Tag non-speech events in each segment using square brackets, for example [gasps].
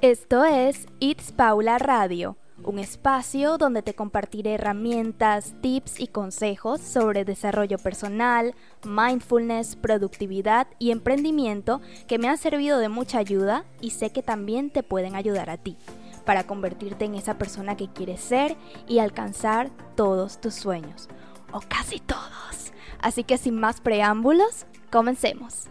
Esto es It's Paula Radio, un espacio donde te compartiré herramientas, tips y consejos sobre desarrollo personal, mindfulness, productividad y emprendimiento que me han servido de mucha ayuda y sé que también te pueden ayudar a ti para convertirte en esa persona que quieres ser y alcanzar todos tus sueños, o casi todos. Así que sin más preámbulos, comencemos.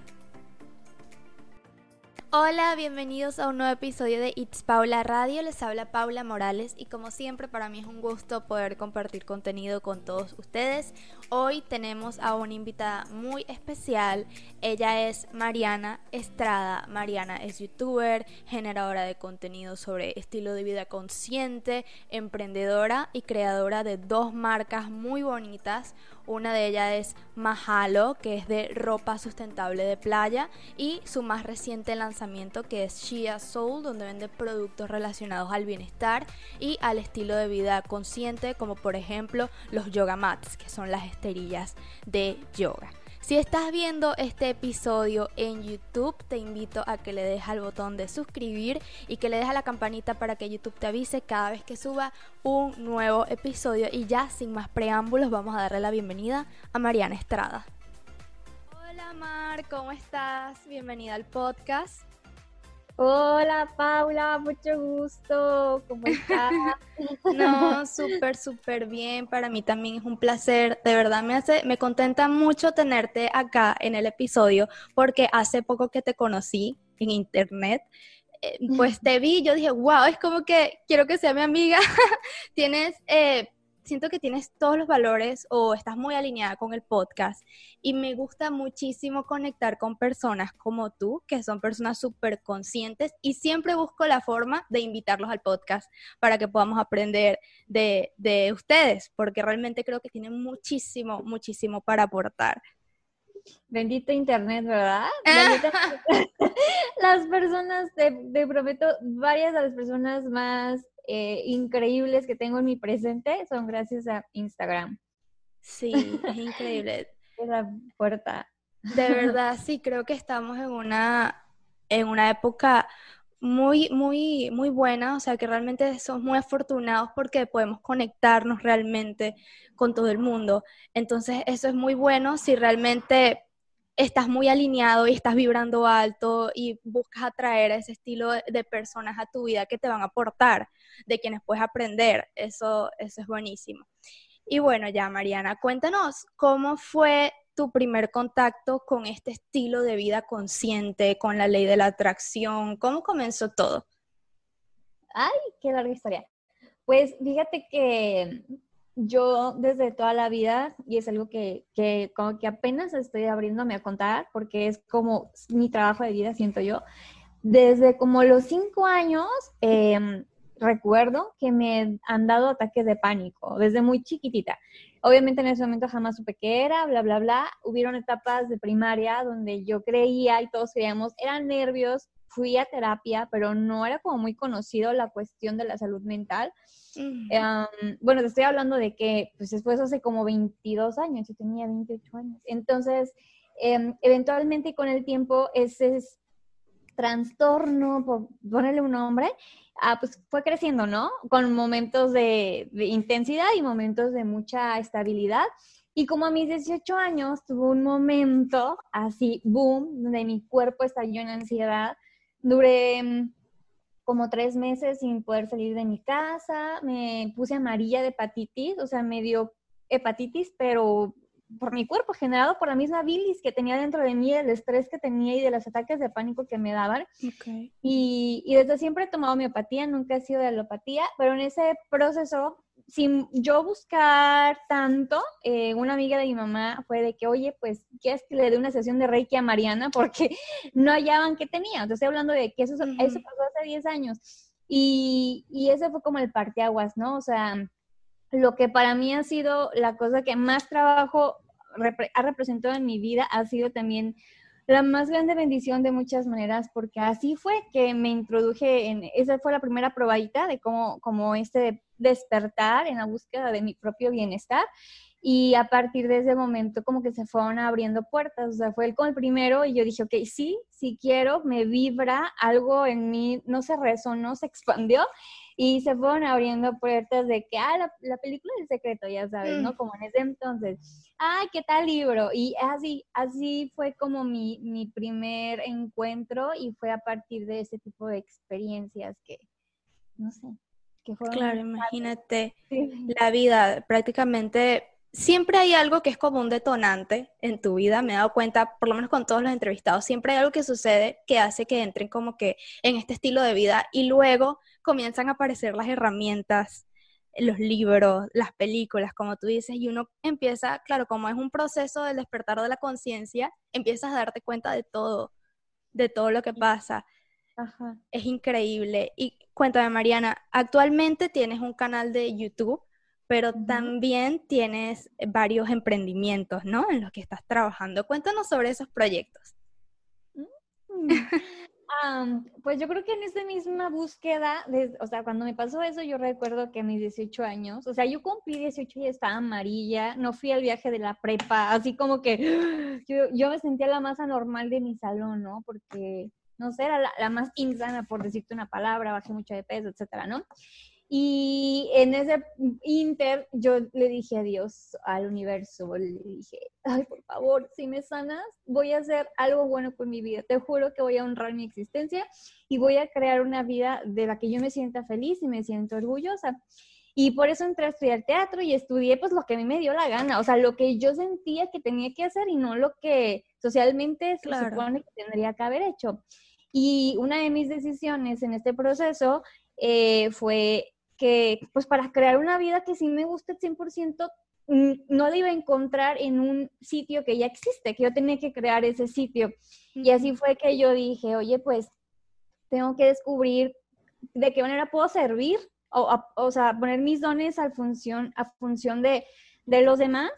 Hola, bienvenidos a un nuevo episodio de It's Paula Radio. Les habla Paula Morales y como siempre para mí es un gusto poder compartir contenido con todos ustedes. Hoy tenemos a una invitada muy especial. Ella es Mariana Estrada. Mariana es youtuber, generadora de contenido sobre estilo de vida consciente, emprendedora y creadora de dos marcas muy bonitas. Una de ellas es Mahalo, que es de ropa sustentable de playa, y su más reciente lanzamiento que es Shia Soul, donde vende productos relacionados al bienestar y al estilo de vida consciente, como por ejemplo los yoga mats, que son las esterillas de yoga. Si estás viendo este episodio en YouTube, te invito a que le des al botón de suscribir y que le des a la campanita para que YouTube te avise cada vez que suba un nuevo episodio. Y ya sin más preámbulos, vamos a darle la bienvenida a Mariana Estrada. Hola Mar, ¿cómo estás? Bienvenida al podcast. Hola Paula, mucho gusto, ¿cómo estás? [laughs] no, súper, súper bien, para mí también es un placer, de verdad me hace, me contenta mucho tenerte acá en el episodio porque hace poco que te conocí en internet, eh, pues te vi, yo dije, wow, es como que quiero que sea mi amiga, [laughs] tienes... Eh, siento que tienes todos los valores o estás muy alineada con el podcast y me gusta muchísimo conectar con personas como tú, que son personas súper conscientes y siempre busco la forma de invitarlos al podcast para que podamos aprender de, de ustedes, porque realmente creo que tienen muchísimo, muchísimo para aportar. Bendito Internet, ¿verdad? [laughs] [laughs] las personas, te, te, prometo, varias de las personas más eh, increíbles que tengo en mi presente son gracias a Instagram. Sí, es increíble. [laughs] es la puerta. De verdad, sí, creo que estamos en una, en una época muy, muy, muy buena, o sea que realmente somos muy afortunados porque podemos conectarnos realmente con todo el mundo. Entonces, eso es muy bueno si realmente estás muy alineado y estás vibrando alto y buscas atraer a ese estilo de personas a tu vida que te van a aportar, de quienes puedes aprender. Eso, eso es buenísimo. Y bueno, ya Mariana, cuéntanos cómo fue tu primer contacto con este estilo de vida consciente, con la ley de la atracción, cómo comenzó todo. Ay, qué larga historia. Pues fíjate que yo desde toda la vida, y es algo que, como que apenas estoy abriéndome a contar, porque es como mi trabajo de vida, siento yo, desde como los cinco años, em, recuerdo que me han dado ataques de pánico, desde muy chiquitita. Obviamente en ese momento jamás supe qué era, bla, bla, bla. Hubieron etapas de primaria donde yo creía y todos creíamos, eran nervios, fui a terapia, pero no era como muy conocido la cuestión de la salud mental bueno, te estoy hablando de que pues después hace como 22 años, yo tenía 28 años. Entonces, em, eventualmente con el tiempo ese trastorno, por ponerle un nombre, ah, pues fue creciendo, ¿no? Con momentos de, de, intensidad y momentos de mucha estabilidad. Y como a mis 18 años tuve un momento así, boom, donde mi cuerpo estalló en ansiedad. Duré em, como tres meses sin poder salir de mi casa, me puse amarilla de hepatitis, o sea, me dio hepatitis, pero por mi cuerpo, generado por la misma bilis que tenía dentro de mí, el estrés que tenía y de los ataques de pánico que me daban. Y, y, desde siempre he tomado miopatía, nunca he sido de alopatía, pero en ese proceso sin yo buscar tanto, eh, una amiga de mi mamá fue de que, oye, pues, ¿quieres que le dé una sesión de Reiki a Mariana? [laughs] Porque no hallaban qué tenía. Entonces, estoy hablando de que eso, eso pasó hace 10 años. Y, y ese fue como el parteaguas, ¿no? O sea, lo que para mí ha sido la cosa que más trabajo ha representado en mi vida ha sido también la más grande bendición de muchas maneras, porque así fue que me introduje en, esa fue la primera probadita de cómo, cómo este despertar en la búsqueda de mi propio bienestar y a partir de ese momento como que se fueron abriendo puertas, o sea, fue el primero y yo dije, ok, sí, sí quiero, me vibra, algo en mí no se resonó, se [laughs] expandió y se fueron abriendo puertas de que, ah, la, película del secreto, ya sabes, ¿no? Mm. Como en ese entonces, ah, ¿qué tal libro? Y así, así fue como mi, mi primer encuentro y fue a partir de ese tipo de experiencias que, no sé, que fueron... Claro, imagínate la vida prácticamente siempre hay algo que es como un detonante en tu vida, me he dado cuenta, por lo menos con todos los entrevistados, siempre hay algo que sucede que hace que entren como que en este estilo de vida y luego comienzan a aparecer las herramientas, los libros, las películas, como tú dices, y uno empieza, claro, como es un proceso del despertar de la conciencia, empiezas a darte cuenta de todo, de todo lo que pasa. Es increíble. Y cuéntame, Mariana, actualmente tienes un canal de YouTube pero también tienes varios emprendimientos, ¿no? En los que estás trabajando. Cuéntanos sobre esos proyectos. Pues yo creo que en esa misma búsqueda, o sea, cuando me pasó eso, yo recuerdo que a mis 18 años, o sea, yo cumplí 18 y estaba amarilla, no fui al viaje de la prepa, así como que [gasps] yo, yo me sentía la más anormal de mi salón, ¿no? Porque, no sé, era la, la más insana, por decirte una palabra, bajé mucho de peso, etcétera, ¿no? Y en ese inter yo le dije adiós al universo, le dije, ay, por favor, si me sanas, voy a hacer algo bueno con mi vida. Te juro que voy a honrar mi existencia y voy a crear una vida de la que yo me sienta feliz y me siento orgullosa. Y por eso entré a estudiar teatro y estudié pues lo que a mí me dio la gana, o sea, lo que yo sentía que tenía que hacer y no lo que socialmente se supone que tendría que haber hecho. Y una de mis decisiones en este proceso eh, fue que pues para crear una vida que sí me guste 100%, mm, no la iba a encontrar en un sitio que ya existe, que yo tenía que crear ese sitio. Y así fue que yo dije, oye, pues tengo que descubrir de qué manera puedo servir, o, o sea, poner mis dones a función, a función de, de los demás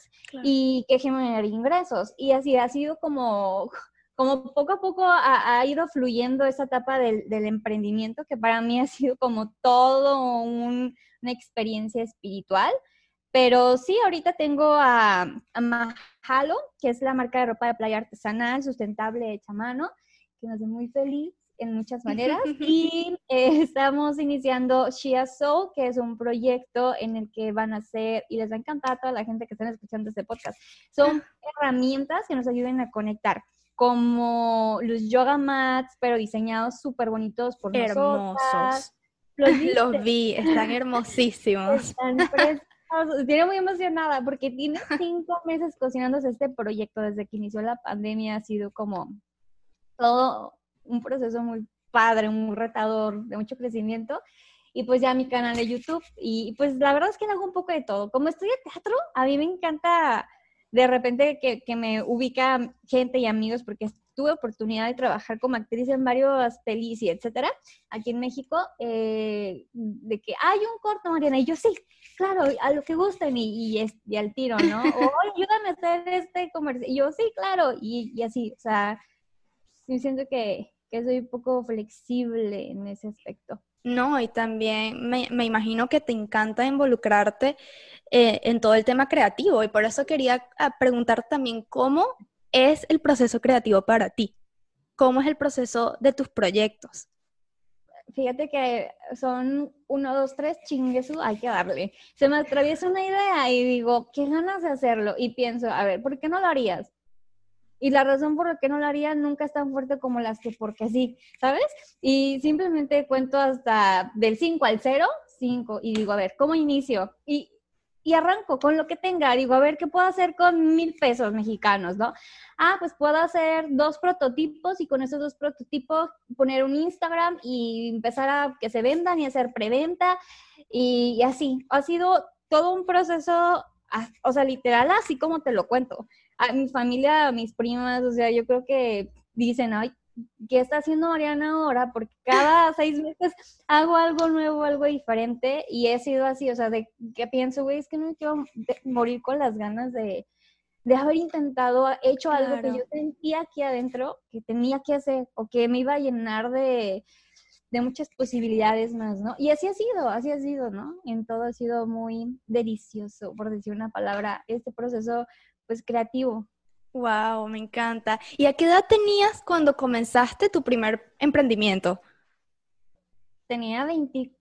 y que generar ingresos. Y así ha sido como como poco a poco ha, ido fluyendo esa etapa del, emprendimiento que para mí ha sido como todo una experiencia espiritual. Pero sí, ahorita tengo a, a, Mahalo, que es la marca de ropa de playa artesanal, sustentable, hecha a mano, que nos hace muy feliz en muchas maneras. [laughs] y eh, estamos iniciando Shia Soul, que es un proyecto en el que van a ser, y les va a encantar a toda la gente que están escuchando este podcast, son herramientas que nos ayuden a conectar como los yoga mats, pero diseñados súper bonitos por Hermosos. Los, [laughs] vi, están hermosísimos. Están Estoy muy emocionada porque tiene cinco meses cocinándose este proyecto desde que inició la pandemia. Ha sido como todo un proceso muy padre, muy retador, de mucho crecimiento. Y pues ya mi canal de YouTube. Y pues la verdad es que hago un poco de todo. Como estudio teatro, a mí me encanta de repente que, que, me ubica gente y amigos, porque tuve oportunidad de trabajar como actriz en varios pelis y etcétera, aquí en México, eh, de que hay un corto, Mariana, y yo sí, claro, a lo que gusten y, y, al tiro, ¿no? [laughs] O ayúdame a hacer este comercio, y yo sí, claro, y, y así, o sea, sí siento que, que soy un poco flexible en ese aspecto. No, y también me, imagino que te encanta involucrarte eh, en todo el tema creativo y por eso quería ah, preguntar también cómo es el proceso creativo para ti, cómo es el proceso de tus proyectos. Fíjate que son uno, dos, tres, chinguesu, hay que darle. Se me atraviesa una idea y digo, qué ganas de hacerlo. Y pienso, a ver, ¿por qué no lo harías? y la razón por la que no lo haría nunca es tan fuerte como las que porque sí, ¿sabes? Y simplemente cuento hasta del 5 al 0, 5, y digo, a ver, ¿cómo inicio? Y, y arranco con lo que tenga, digo, a ver, ¿qué puedo hacer con mil pesos mexicanos, no? Ah, pues puedo hacer dos prototipos y con esos dos prototipos poner un Instagram y empezar a que se vendan y hacer preventa y, y así. Ha sido todo un proceso, ah, o sea, literal, así como te lo cuento a mi familia, a mis primas, o sea, yo creo que dicen, ay, ¿qué está haciendo Mariana ahora? Porque cada [laughs] seis meses hago algo nuevo, algo diferente, y he sido así, o sea, de que pienso, güey, es que no me quiero morir con las ganas de, de haber intentado, hecho algo que yo sentía aquí adentro que tenía que hacer, o que me iba a llenar de, de muchas posibilidades más, ¿no? Y así ha sido, así ha sido, ¿no? En todo ha sido muy delicioso, por decir una palabra, este proceso, pues, creativo. Wow, me encanta. ¿Y a qué edad tenías cuando comenzaste tu primer emprendimiento? Tenía 20,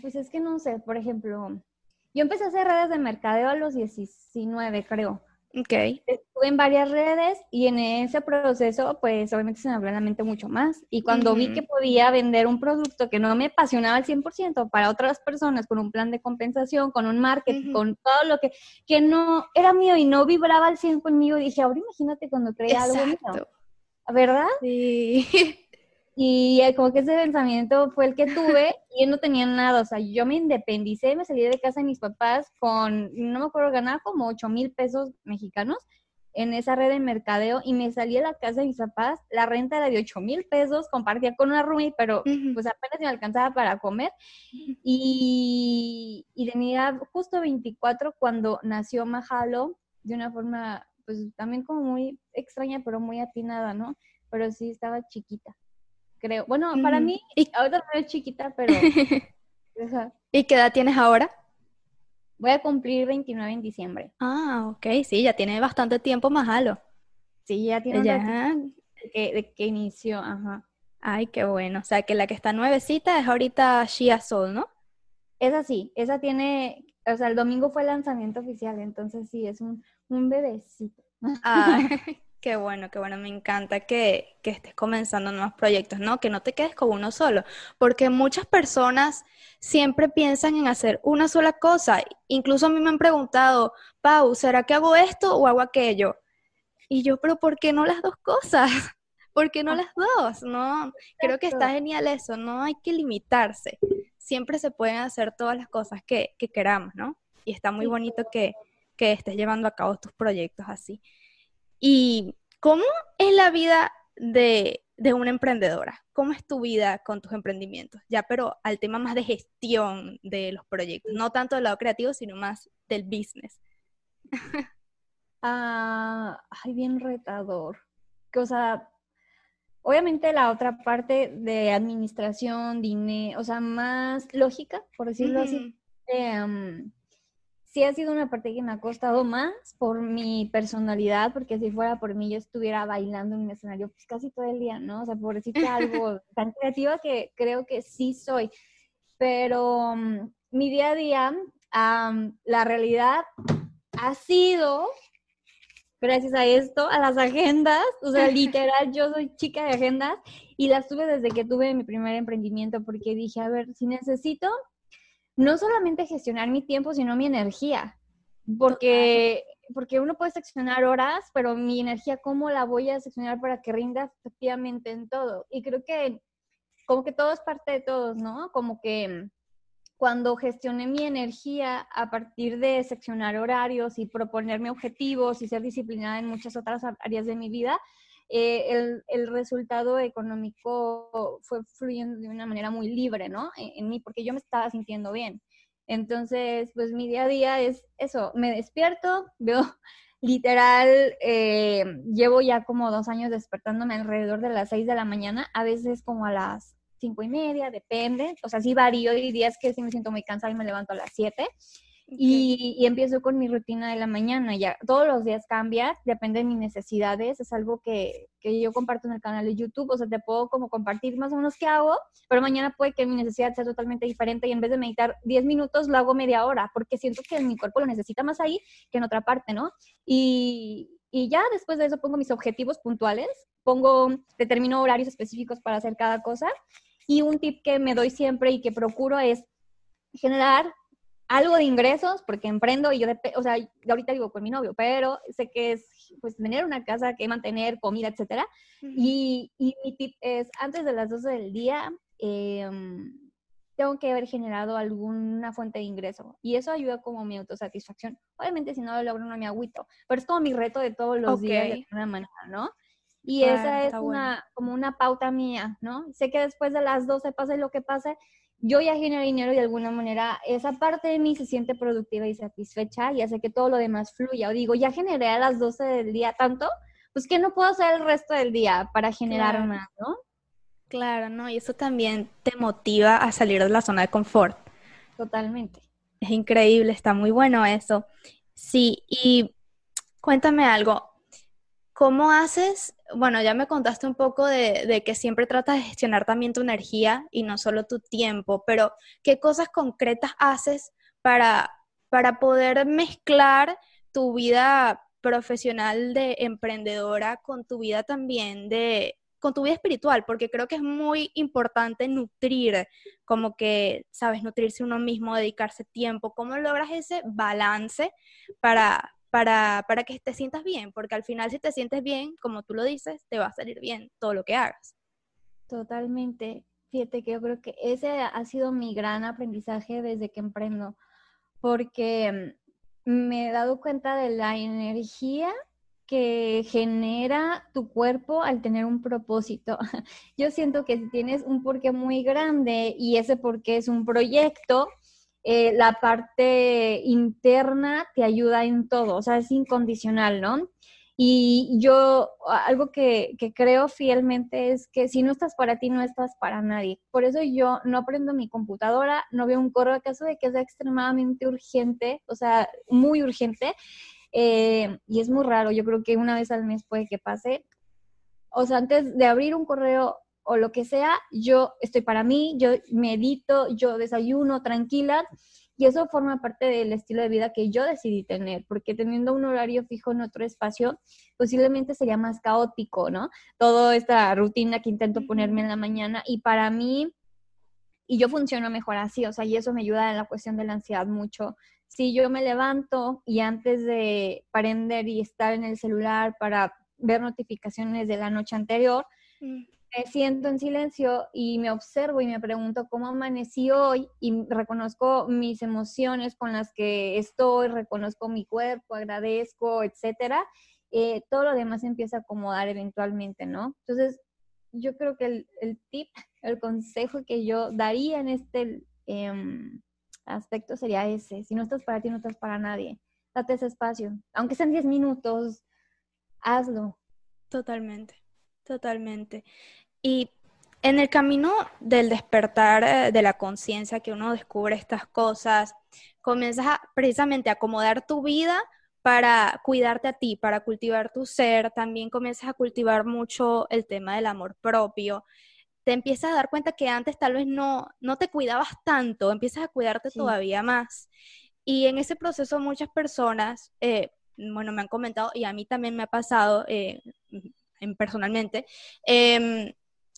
pues es que no sé, por ejemplo, yo empecé a hacer redes de mercadeo a los 19, creo. Ok. Estuve en varias redes y en ese proceso, pues obviamente se me abrió la mente mucho más. Y cuando vi que podía vender un producto que no me apasionaba al 100% para otras personas, con un plan de compensación, con un marketing, con todo lo que, que no era mío y no vibraba al 100 conmigo, dije, ahora imagínate cuando creé algo mío. ¿Verdad? Sí. [laughs] Y eh, como que ese pensamiento fue el que tuve [laughs] y no tenía nada, o sea, yo me independicé, me salí de casa de mis papás con, no me acuerdo, ganaba como 8 mil pesos mexicanos en esa red de mercadeo y me salí de la casa de mis papás, la renta era de 8 mil pesos, compartía con una roommate, pero pues apenas me alcanzaba para comer y, y tenía justo 24 cuando nació Mahalo de una forma pues también como muy extraña, pero muy atinada, ¿no? Pero sí estaba chiquita creo. Bueno, para mí, ¿Y? ahora es chiquita, [laughs] pero... ¿Y qué edad tienes ahora? Voy a cumplir 29 en diciembre. Ah, ok, sí, ya tiene bastante tiempo más halo. Sí, ya tiene ya. De, que, inició, ajá. Ay, qué bueno. O sea, que la que está nuevecita es ahorita Shia Soul, ¿no? Esa sí, esa tiene, o sea, el domingo fue el lanzamiento oficial, entonces sí, es un, un bebecito. Ah, [laughs] [laughs] Qué bueno, qué bueno, me encanta que, que, estés comenzando nuevos proyectos, ¿no? Que no te quedes con uno solo, porque muchas personas siempre piensan en hacer una sola cosa. Incluso a mí me han preguntado, Pau, ¿será que hago esto o hago aquello? Y yo, pero ¿por qué no las dos cosas? [laughs] ¿Por qué no las dos? No, creo que está genial eso, no hay que limitarse. Siempre se pueden hacer todas las cosas que, que queramos, ¿no? Y está muy bonito que, que estés llevando a cabo tus proyectos así. ¿Y cómo es la vida de, una emprendedora? ¿Cómo es tu vida con tus emprendimientos? Ya, pero al tema más de gestión de los proyectos, no tanto del lado creativo, sino más del business. [laughs] ah, ay, bien retador. O sea, obviamente la otra parte de administración, dinero, o sea, más lógica, por decirlo así, sí ha sido una parte que me ha costado más por mi personalidad, porque si fuera por mí yo estuviera bailando en un escenario pues casi todo el día, ¿no? O sea, por decirte [laughs] algo tan creativa que creo que sí soy. Pero mm, mi día a día, la realidad ha sido, gracias a esto, a las agendas, o sea, literal, yo soy chica de agendas y las tuve desde que tuve mi primer emprendimiento, porque dije, a ver, si necesito no solamente gestionar mi tiempo, sino mi energía, porque, porque uno puede seccionar horas, pero mi energía, ¿cómo la voy a seccionar para que rinda efectivamente en todo? Y creo que como que todo es parte de todos, ¿no? Como que cuando gestioné mi energía a partir de seccionar horarios y proponerme objetivos y ser disciplinada en muchas otras áreas de mi vida, eh, el, resultado económico fue fluyendo de una manera muy libre, ¿no? En, mí, porque yo me estaba sintiendo bien. Entonces, pues mi día a día es eso, me despierto, [laughs] veo literal, eh, llevo ya como dos años despertándome alrededor de las seis de la mañana, a veces como a las cinco y media, depende, o sea, sí varío, hay días que sí me siento muy cansada y me levanto a las siete, y, empiezo con mi rutina de la mañana. Ya todos los días cambia, depende de mis necesidades. Es algo que, que, yo comparto en el canal de YouTube. O sea, te puedo como compartir más o menos qué hago, pero mañana puede que mi necesidad sea totalmente diferente y en vez de meditar 10 minutos, lo hago media hora, porque siento que mi cuerpo lo necesita más ahí que en otra parte, ¿no? Y, y ya después de eso pongo mis objetivos puntuales, pongo, determino horarios específicos para hacer cada cosa. Y un tip que me doy siempre y que procuro es generar algo de ingresos porque emprendo y yo, o sea, ahorita vivo con mi novio, pero sé que es pues tener una casa que mantener, comida, etcétera. y, y, mi tip es, antes de las 12 del día, em, tengo que haber generado alguna fuente de ingreso. Y eso ayuda como mi autosatisfacción. Obviamente, si no lo logro, no me agüito. Pero es como mi reto de todos los días de alguna manera, ¿no? Y esa es una, como una pauta mía, ¿no? Sé que después de las 12 pase lo que pase, yo ya genero dinero y de alguna manera esa parte de mí se siente productiva y satisfecha y hace que todo lo demás fluya. O digo, ya generé a las 12 del día tanto, pues que no puedo hacer el resto del día para generar más, ¿no? Claro, ¿no? Y eso también te motiva a salir de la zona de confort. Totalmente. Es increíble, está muy bueno eso. Sí, y cuéntame algo. ¿Cómo haces? Bueno, ya me contaste un poco de, que siempre tratas de gestionar también tu energía y no solo tu tiempo, pero ¿qué cosas concretas haces para, para poder mezclar tu vida profesional de emprendedora con tu vida también de, con tu vida espiritual, porque creo que es muy importante nutrir, como que, sabes, nutrirse uno mismo, dedicarse tiempo, ¿cómo logras ese balance para, para, para que te sientas bien? Porque al final si te sientes bien, como tú lo dices, te va a salir bien todo lo que hagas. Totalmente. Fíjate que yo creo que ese ha sido mi gran aprendizaje desde que emprendo, porque mm, me he dado cuenta de la energía que genera tu cuerpo al tener un propósito. [laughs] Yo siento que si tienes un porqué muy grande y ese porqué es un proyecto, eh, la parte interna te ayuda en todo, o sea, es incondicional, ¿no? Y yo, algo que, creo fielmente es que si no estás para ti, no estás para nadie. Por eso yo no aprendo mi computadora, no veo un correo, caso de que sea extremadamente urgente, o sea, muy urgente, eh, y es muy raro, yo creo que una vez al mes puede que pase. O sea, antes de abrir un correo o lo que sea, yo estoy para mí, yo medito, yo desayuno tranquila y eso forma parte del estilo de vida que yo decidí tener, porque teniendo un horario fijo en otro espacio, posiblemente sería más caótico, ¿no? Toda esta rutina que intento ponerme en la mañana y para mí, y yo funciono mejor así, o sea, y eso me ayuda en la cuestión de la ansiedad mucho, si yo me levanto y antes de prender y estar en el celular para ver notificaciones de la noche anterior, mm. Me siento en silencio y me observo y me pregunto cómo amanecí hoy y reconozco mis emociones con las que estoy, reconozco mi cuerpo, agradezco, etcétera, eh, todo lo demás empieza a acomodar eventualmente, ¿no? Entonces, yo creo que el, el tip, [laughs] el consejo que yo daría en este... Eh, aspecto sería ese. Si no estás para ti, no estás para nadie. Date ese espacio. Aunque sean 10 minutos, hazlo. Totalmente, totalmente. Y en el camino del despertar eh, de la conciencia, que uno descubre estas cosas, comienzas a, precisamente a acomodar tu vida para cuidarte a ti, para cultivar tu ser, también comienzas a cultivar mucho el tema del amor propio. Te empiezas a dar cuenta que antes tal vez no, no te cuidabas tanto, empiezas a cuidarte todavía más. Y en ese proceso muchas personas, eh, bueno, me han comentado y a mí también me ha pasado eh, personalmente, em,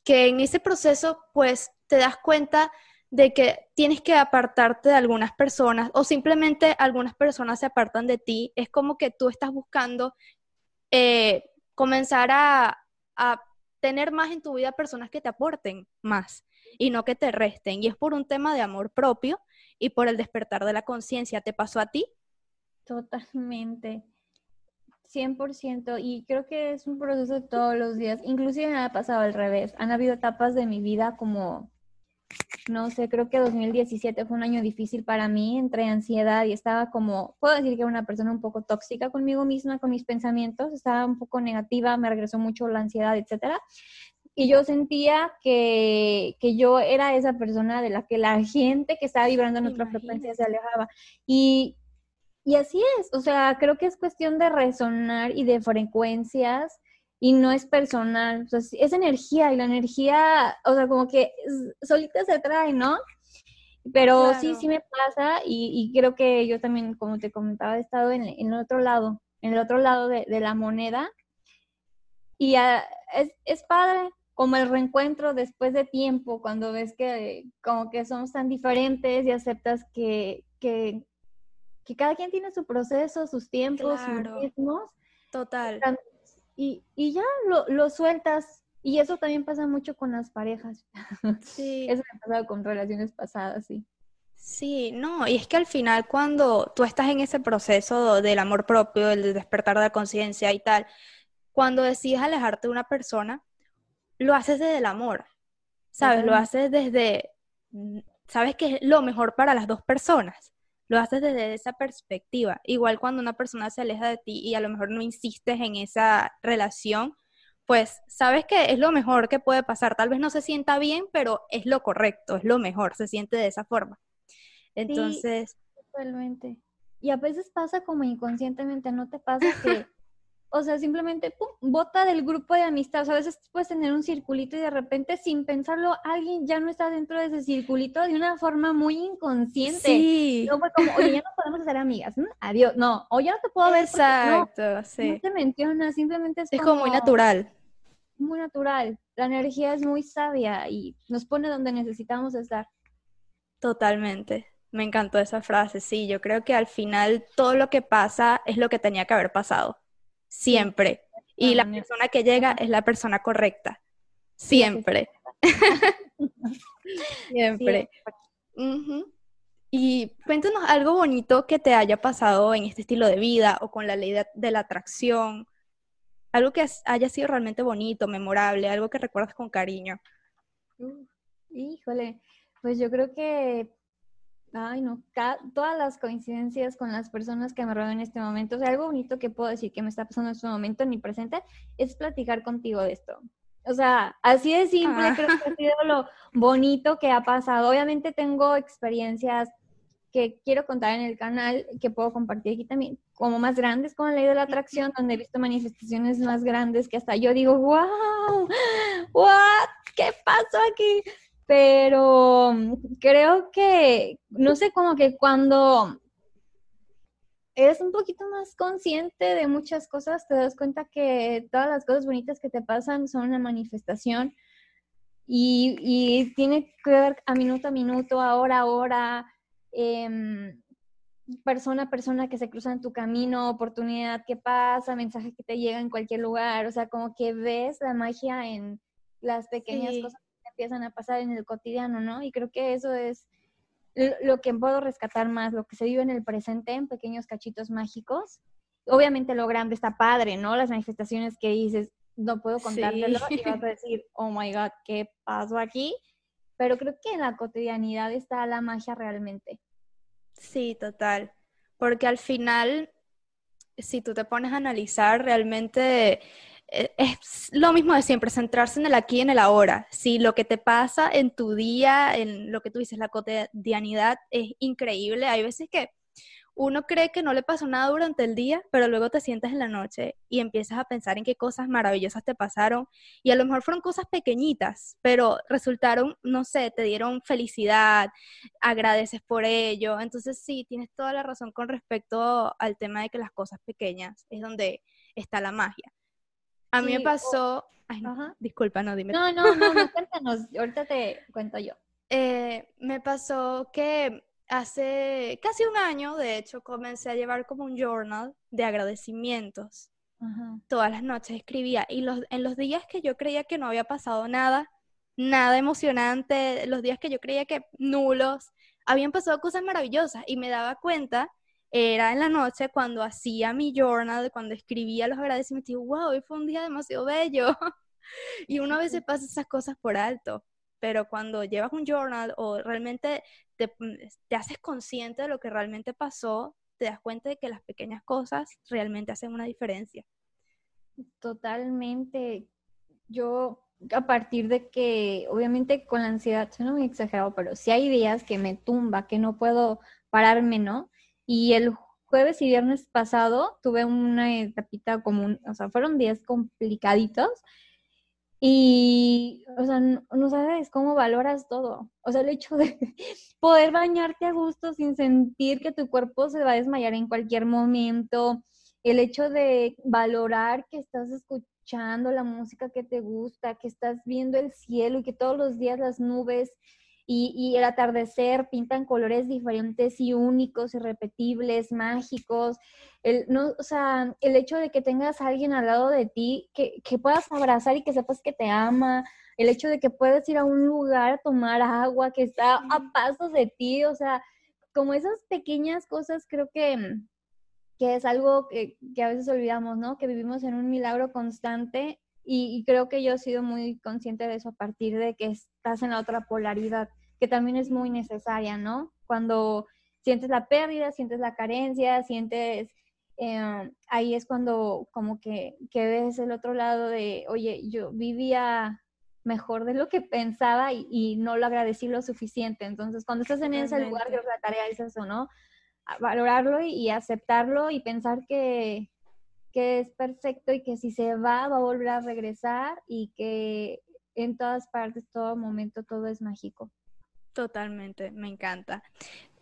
que en ese proceso pues te das cuenta de que tienes que apartarte de algunas personas o simplemente algunas personas se apartan de ti. Es como que tú estás buscando eh, comenzar a, a tener más en tu vida personas que te aporten más y no que te resten. Y es por un tema de amor propio y por el despertar de la conciencia. ¿Te pasó a ti? Totalmente. 100%. Y creo que es un proceso de todos los días. Inclusive me ha pasado al revés. Han habido etapas de mi vida como no sé, creo que 2017 fue un año difícil para mí, entre ansiedad y estaba como, puedo decir que era una persona un poco tóxica conmigo misma, con mis pensamientos, estaba un poco negativa, me regresó mucho la ansiedad, etcétera. Y yo sentía que, que yo era esa persona de la que la gente que estaba vibrando en otra frecuencia se alejaba. Y, y así es, o sea, creo que es cuestión de resonar y de frecuencias y no es personal, o sea, es energía y la energía, o sea, como que solita se trae, ¿no? Pero sí, sí me pasa y, creo que yo también, como te comentaba, he estado en, el otro lado, en el otro lado de, la moneda y es, es padre como el reencuentro después de tiempo, cuando ves que como que somos tan diferentes y aceptas que, que, que cada quien tiene su proceso, sus tiempos, sus ritmos. Total y, y ya lo, lo, sueltas. Y eso también pasa mucho con las parejas. [laughs] Sí. eso me ha pasado con relaciones pasadas, sí. Sí, no, y es que al final cuando tú estás en ese proceso del amor propio, el despertar de la conciencia y tal, cuando decides alejarte de una persona, lo haces desde el amor, ¿sabes? Lo haces desde, mm, sabes que es lo mejor para las dos personas lo haces desde esa perspectiva. Igual cuando una persona se aleja de ti y a lo mejor no insistes en esa relación, pues sabes que es lo mejor que puede pasar. Tal vez no se sienta bien, pero es lo correcto, es lo mejor, se siente de esa forma. Entonces... totalmente. Y a veces pasa como inconscientemente, ¿no te pasa que [laughs] o sea, simplemente pum, bota del grupo de amistad. O sea, a veces puedes tener un circulito y de repente, sin pensarlo, alguien ya no está dentro de ese circulito de una forma muy inconsciente. Sí. No fue como, oye, ya no podemos ser amigas. Adiós. No, o ya no te puedo ver. Exacto, sí. No te menciona, simplemente es, es como, muy natural. Muy natural. La energía es muy sabia y nos pone donde necesitamos estar. Totalmente. Me encantó esa frase. Sí, yo creo que al final todo lo que pasa es lo que tenía que haber pasado siempre. Y la persona que llega es la persona correcta, [laughs] siempre. siempre. Y cuéntanos algo bonito que te haya pasado en este estilo de vida o con la ley de, la atracción. Algo que haya sido realmente bonito, memorable, algo que recuerdas con cariño. híjole, pues yo creo que Ay, no, todas las coincidencias con las personas que me rodean en este momento, o sea, algo bonito que puedo decir que me está pasando en este momento en mi presente es platicar contigo de esto. O sea, así de simple creo que ha sido lo bonito que ha pasado. Obviamente tengo experiencias que quiero contar en el canal, que puedo compartir aquí también, como más grandes con la ley de la atracción, donde he visto manifestaciones más grandes que hasta yo digo, wow, what, ¿qué pasó aquí? Pero mm, creo que, no sé, como que cuando eres un poquito más consciente de muchas cosas, te das cuenta que todas las cosas bonitas que te pasan son una manifestación y, tiene que ver a minuto a minuto, a hora a hora, em, persona a persona que se cruza en tu camino, oportunidad que pasa, mensaje que te llega en cualquier lugar, o sea, como que ves la magia en las pequeñas cosas empiezan a pasar en el cotidiano, ¿no? Y creo que eso es lo que puedo rescatar más, lo que se vive en el presente, en pequeños cachitos mágicos. Obviamente lo grande está padre, ¿no? Las manifestaciones que dices, no puedo contártelo y vas a [laughs] decir, oh my God, ¿qué pasó aquí? Pero creo que en la cotidianidad está la magia realmente. Sí, total. Porque al final, si tú te pones a analizar, realmente es lo mismo de siempre, centrarse en el aquí y en el ahora. Si lo que te pasa en tu día, en lo que tú dices, la cotidianidad es increíble. Hay veces que uno cree que no le pasó nada durante el día, pero luego te sientas en la noche y empiezas a pensar en qué cosas maravillosas te pasaron y a lo mejor fueron cosas pequeñitas, pero resultaron, no sé, te dieron felicidad, agradeces por ello. Entonces sí, tienes toda la razón con respecto al tema de que las cosas pequeñas es donde está la magia. A mí me pasó... Ay, no, disculpa, no, dime. No, no, no, no, [laughs] cuéntanos, ahorita te cuento yo. Eh, me pasó que hace casi un año, de hecho, comencé a llevar como un journal de agradecimientos. Todas las noches escribía y los, en los días que yo creía que no había pasado nada, nada emocionante, los días que yo creía que nulos, habían pasado cosas maravillosas y me daba cuenta era en la noche cuando hacía mi journal, cuando escribía los agradecimientos, y wow, hoy fue un día demasiado bello. [laughs] y uno a veces pasa esas cosas por alto, pero cuando llevas un journal o realmente te, te haces consciente de lo que realmente pasó, te das cuenta de que las pequeñas cosas realmente hacen una diferencia. Totalmente. Yo a partir de que, obviamente con la ansiedad, suena muy exagerado, pero si hay días que me tumba, que no puedo pararme, ¿no? Y el jueves y viernes pasado tuve una etapita común, o sea, fueron días complicaditos. Y, o sea, no, sabes cómo valoras todo. O sea, el hecho de [laughs] poder bañarte a gusto sin sentir que tu cuerpo se va a desmayar en cualquier momento. El hecho de valorar que estás escuchando la música que te gusta, que estás viendo el cielo y que todos los días las nubes y, el atardecer pintan colores diferentes y únicos, irrepetibles, mágicos. El, no, o sea, el hecho de que tengas a alguien al lado de ti que, que puedas abrazar y que sepas que te ama, el hecho de que puedes ir a un lugar a tomar agua que está a pasos de ti, o sea, como esas pequeñas cosas creo que, que es algo que, que, a veces olvidamos, ¿no? Que vivimos en un milagro constante y, creo que yo he sido muy consciente de eso a partir de que estás en la otra polaridad, que también es muy necesaria, ¿no? Cuando sientes la pérdida, sientes la carencia, sientes eh, ahí es cuando como que, que ves el otro lado de, oye, yo vivía mejor de lo que pensaba y, no lo agradecí lo suficiente. Entonces, cuando estás en ese lugar, creo que la tarea es eso, ¿no? valorarlo y, aceptarlo y pensar que, que es perfecto y que si se va, va a volver a regresar y que en todas partes, todo momento, todo es mágico. Totalmente, me encanta.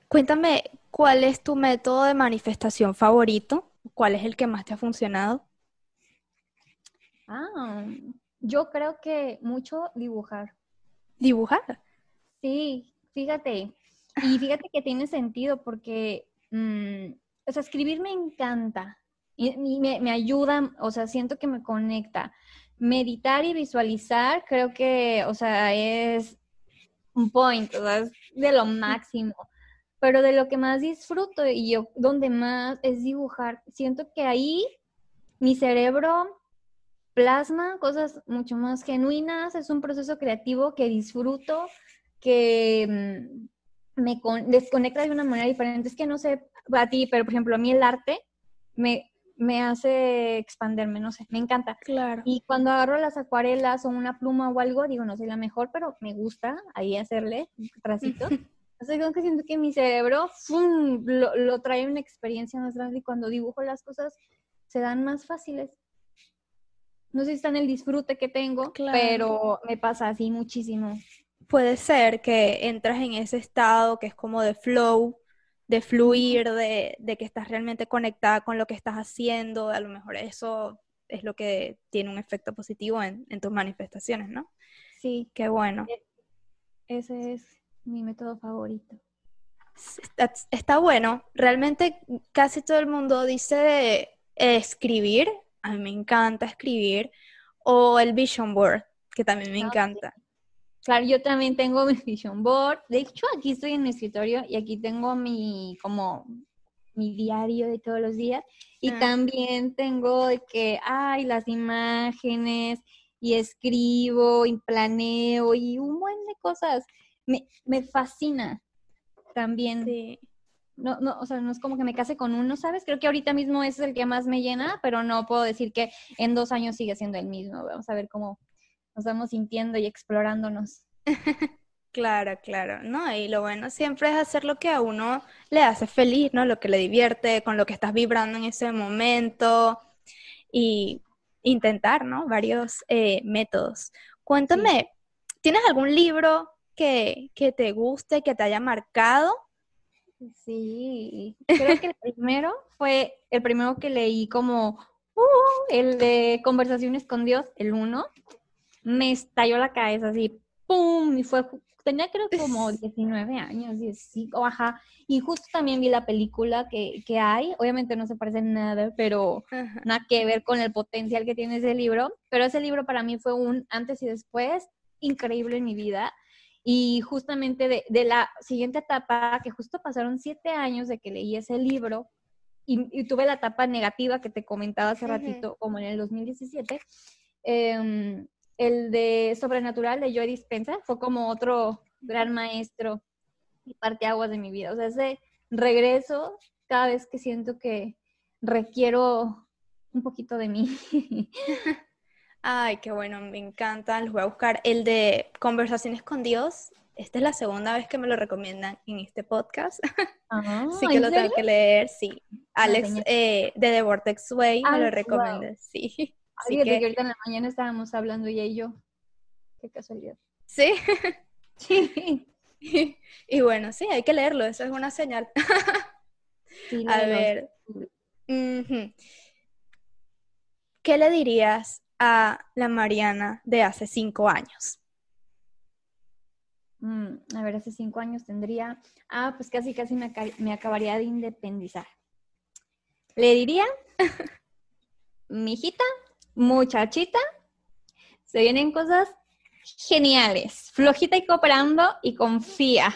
Cuéntame, ¿cuál es tu método de manifestación favorito? ¿Cuál es el que más te ha funcionado? Ah, yo creo que mucho dibujar. ¿Dibujar? Sí, fíjate. Y fíjate que tiene sentido porque, mm, o sea, escribir me encanta y, me, me, ayuda, o sea, siento que me conecta. Meditar y visualizar creo que, o sea, es un point, o sea, es de lo máximo. Pero de lo que más disfruto y yo donde más es dibujar, siento que ahí mi cerebro plasma cosas mucho más genuinas, es un proceso creativo que disfruto, que mm, me desconecta de una manera diferente. Es que no sé a ti, pero por ejemplo, a mí el arte me, me hace expanderme, no sé, me encanta. Claro. Y cuando agarro las acuarelas o una pluma o algo, digo, no soy la mejor, pero me gusta ahí hacerle tracitos. [laughs] Entonces, creo que siento que mi cerebro Lo, lo trae una experiencia más grande y cuando dibujo las cosas se dan más fáciles no sé si está en el disfrute que tengo, pero me pasa así muchísimo. Puede ser que entras en ese estado que es como de flow, de fluir, de, que estás realmente conectada con lo que estás haciendo, a lo mejor eso es lo que tiene un efecto positivo en, tus manifestaciones, ¿no? Sí. Qué bueno. E, ese es mi método favorito. Está, está bueno. Realmente casi todo el mundo dice escribir a mí me encanta escribir, o el vision board, que también me ah, encanta. Claro, yo también tengo mi vision board. De hecho, aquí estoy en mi escritorio y aquí tengo mi, como, mi diario de todos los días. Y ah. también tengo de que, ay, las imágenes, y escribo, y planeo, y un buen de cosas. Me, me fascina también. Sí no, no, o sea, no es como que me case con uno, ¿sabes? Creo que ahorita mismo ese es el que más me llena, pero no puedo decir que en dos años sigue siendo el mismo. Vamos a ver cómo nos vamos sintiendo y explorándonos. [laughs] Claro, claro, ¿no? Y lo bueno siempre es hacer lo que a uno le hace feliz, ¿no? Lo que le divierte, con lo que estás vibrando en ese momento y intentar, ¿no? Varios eh, métodos. Cuéntame, ¿tienes algún libro que, que te guste, que te haya marcado? Sí, [laughs] creo que el primero fue el primero que leí como uh, el de Conversaciones con Dios, el uno. Me estalló la cabeza así, ¡pum! Y fue, tenía creo como [laughs] 19 años, sí, ajá. Y justo también vi la película que, que hay, obviamente no se parece en nada, pero nada que ver con el potencial que tiene ese libro. Pero ese libro para mí fue un antes y después increíble en mi vida y justamente de, la siguiente etapa, que justo pasaron siete años de que leí ese libro y, tuve la etapa negativa que te comentaba hace ratito, como en el 2017, em, el de Sobrenatural de Joy Dispensa fue como otro gran maestro y parteaguas de mi vida. O sea, ese regreso cada vez que siento que requiero un poquito de mí. [laughs] Ay, qué bueno, me encantan. Los voy a buscar. El de Conversaciones con Dios. Esta es la segunda vez que me lo recomiendan en este podcast. [laughs] Ah, sí que lo tengo que leer, sí. Ah, Alex eh, de The Vortex Way me lo recomienda, sí. [laughs] Así que... que ahorita en la mañana estábamos hablando ella y yo. Qué casualidad. Sí. [laughs] Sí. y bueno, sí, hay que leerlo, eso es una señal. [laughs] a ver. ¿Qué le dirías a la Mariana de hace cinco años? Mm, a ver, hace cinco años tendría, ah, pues casi, casi me, me acabaría de independizar. Le diría, [laughs] mi hijita, muchachita, se vienen cosas geniales, flojita y cooperando y confía.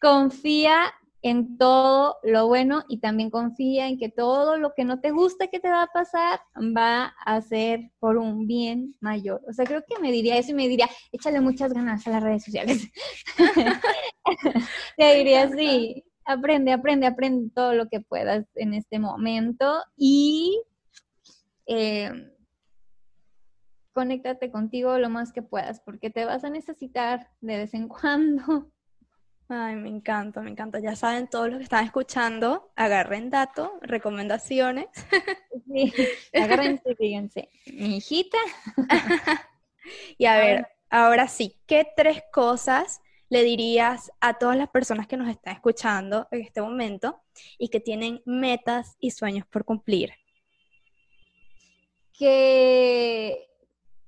Confía en todo lo bueno y también confía en que todo lo que no te gusta que te va a pasar va a ser por un bien mayor. O sea, creo que me diría eso y me diría, échale muchas ganas a las redes sociales. [laughs] Le diría así. aprende, aprende, aprende todo lo que puedas en este momento y eh, conéctate contigo lo más que puedas, porque te vas a necesitar de vez en cuando. [laughs] Ay, me encanta, me encanta. Ya saben, todos los que están escuchando, agarren datos, recomendaciones. [laughs] Sí, agárrense, fíjense, mi hijita. [laughs] y a ver, ahora sí, ¿qué tres cosas le dirías a todas las personas que nos están escuchando en este momento y que tienen metas y sueños por cumplir? Que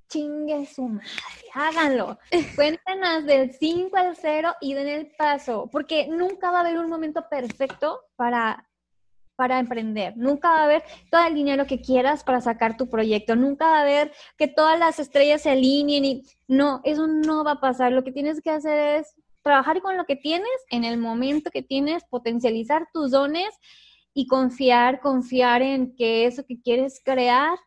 chingue su madre, háganlo. Cuéntanos del 5 al 0 y den el paso, porque nunca va a haber un momento perfecto para, para emprender. Nunca va a haber todo el dinero que quieras para sacar tu proyecto. Nunca va a haber que todas las estrellas se alineen y no, eso no va a pasar. Lo que tienes que hacer es trabajar con lo que tienes en el momento que tienes, potencializar tus dones y confiar, confiar en que eso que quieres crear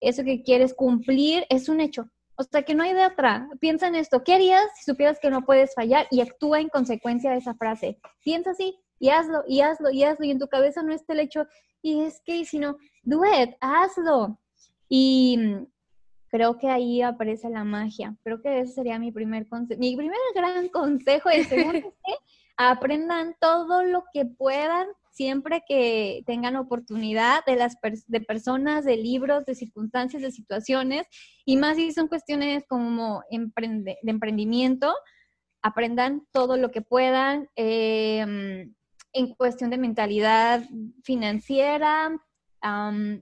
eso que quieres cumplir es un hecho. O sea, que no hay de otra. Piensa en esto. ¿Qué harías si supieras que no puedes fallar y actúa en consecuencia de esa frase? Piensa así y hazlo, y hazlo, y hazlo. Y en tu cabeza no está el hecho, y es que, sino, do it, hazlo. Y creo que ahí aparece la magia. Creo que ese sería mi primer consejo. Mi primer gran consejo [laughs] es que aprendan todo lo que puedan siempre que tengan oportunidad de las de personas, de libros, de circunstancias, de situaciones, y más si son cuestiones como de emprendimiento, aprendan todo lo que puedan em, en cuestión de mentalidad financiera,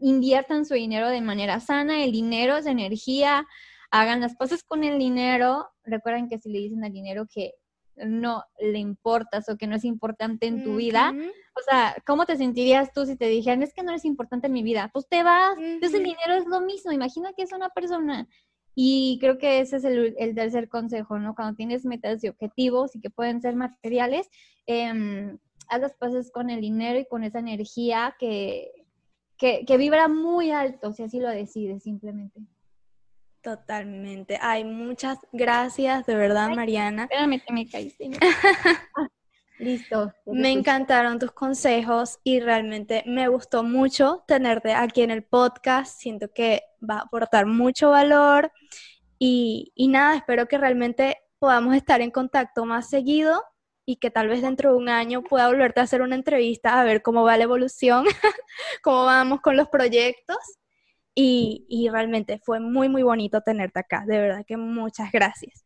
inviertan su dinero de manera sana, el dinero es energía, hagan las cosas con el dinero, recuerden que si le dicen al dinero que no le importas o que no es importante en tu vida, o sea, ¿cómo te sentirías tú si te dijeran, es que no es importante en mi vida? Pues te vas, entonces el dinero es lo mismo, imagina que es una persona. Y creo que ese es el, tercer consejo, ¿no? Cuando tienes metas y objetivos y que pueden ser materiales, eh, haz las cosas con el dinero y con esa energía que, que, que vibra muy alto, si así lo decides simplemente. Totalmente. Ay, muchas gracias, de verdad, Mariana. Espérame, [laughs] te me caíste. Listo. Me encantaron tus consejos y realmente me gustó mucho tenerte aquí en el podcast. Siento que va a aportar mucho valor y, y nada, espero que realmente podamos estar en contacto más seguido y que tal vez dentro de un año pueda volverte a hacer una entrevista a ver cómo va la evolución, [laughs] cómo vamos con los proyectos. Y, y, realmente fue muy, muy bonito tenerte acá. De verdad que muchas gracias.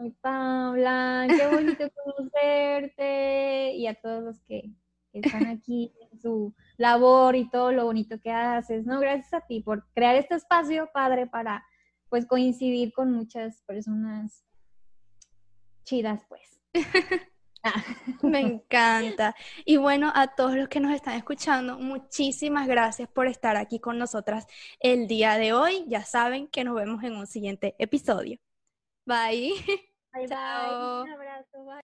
Ay, Paula, qué bonito [laughs] conocerte y a todos los que, están aquí en su labor y todo lo bonito que haces, ¿no? Gracias a ti por crear este espacio, padre, para pues coincidir con muchas personas chidas, pues. [laughs] [laughs] Me encanta. Y bueno, a todos los que nos están escuchando, muchísimas gracias por estar aquí con nosotras el día de hoy. Ya saben que nos vemos en un siguiente episodio. Bye. [laughs] Bye, Chao. bye. Un abrazo. Bye.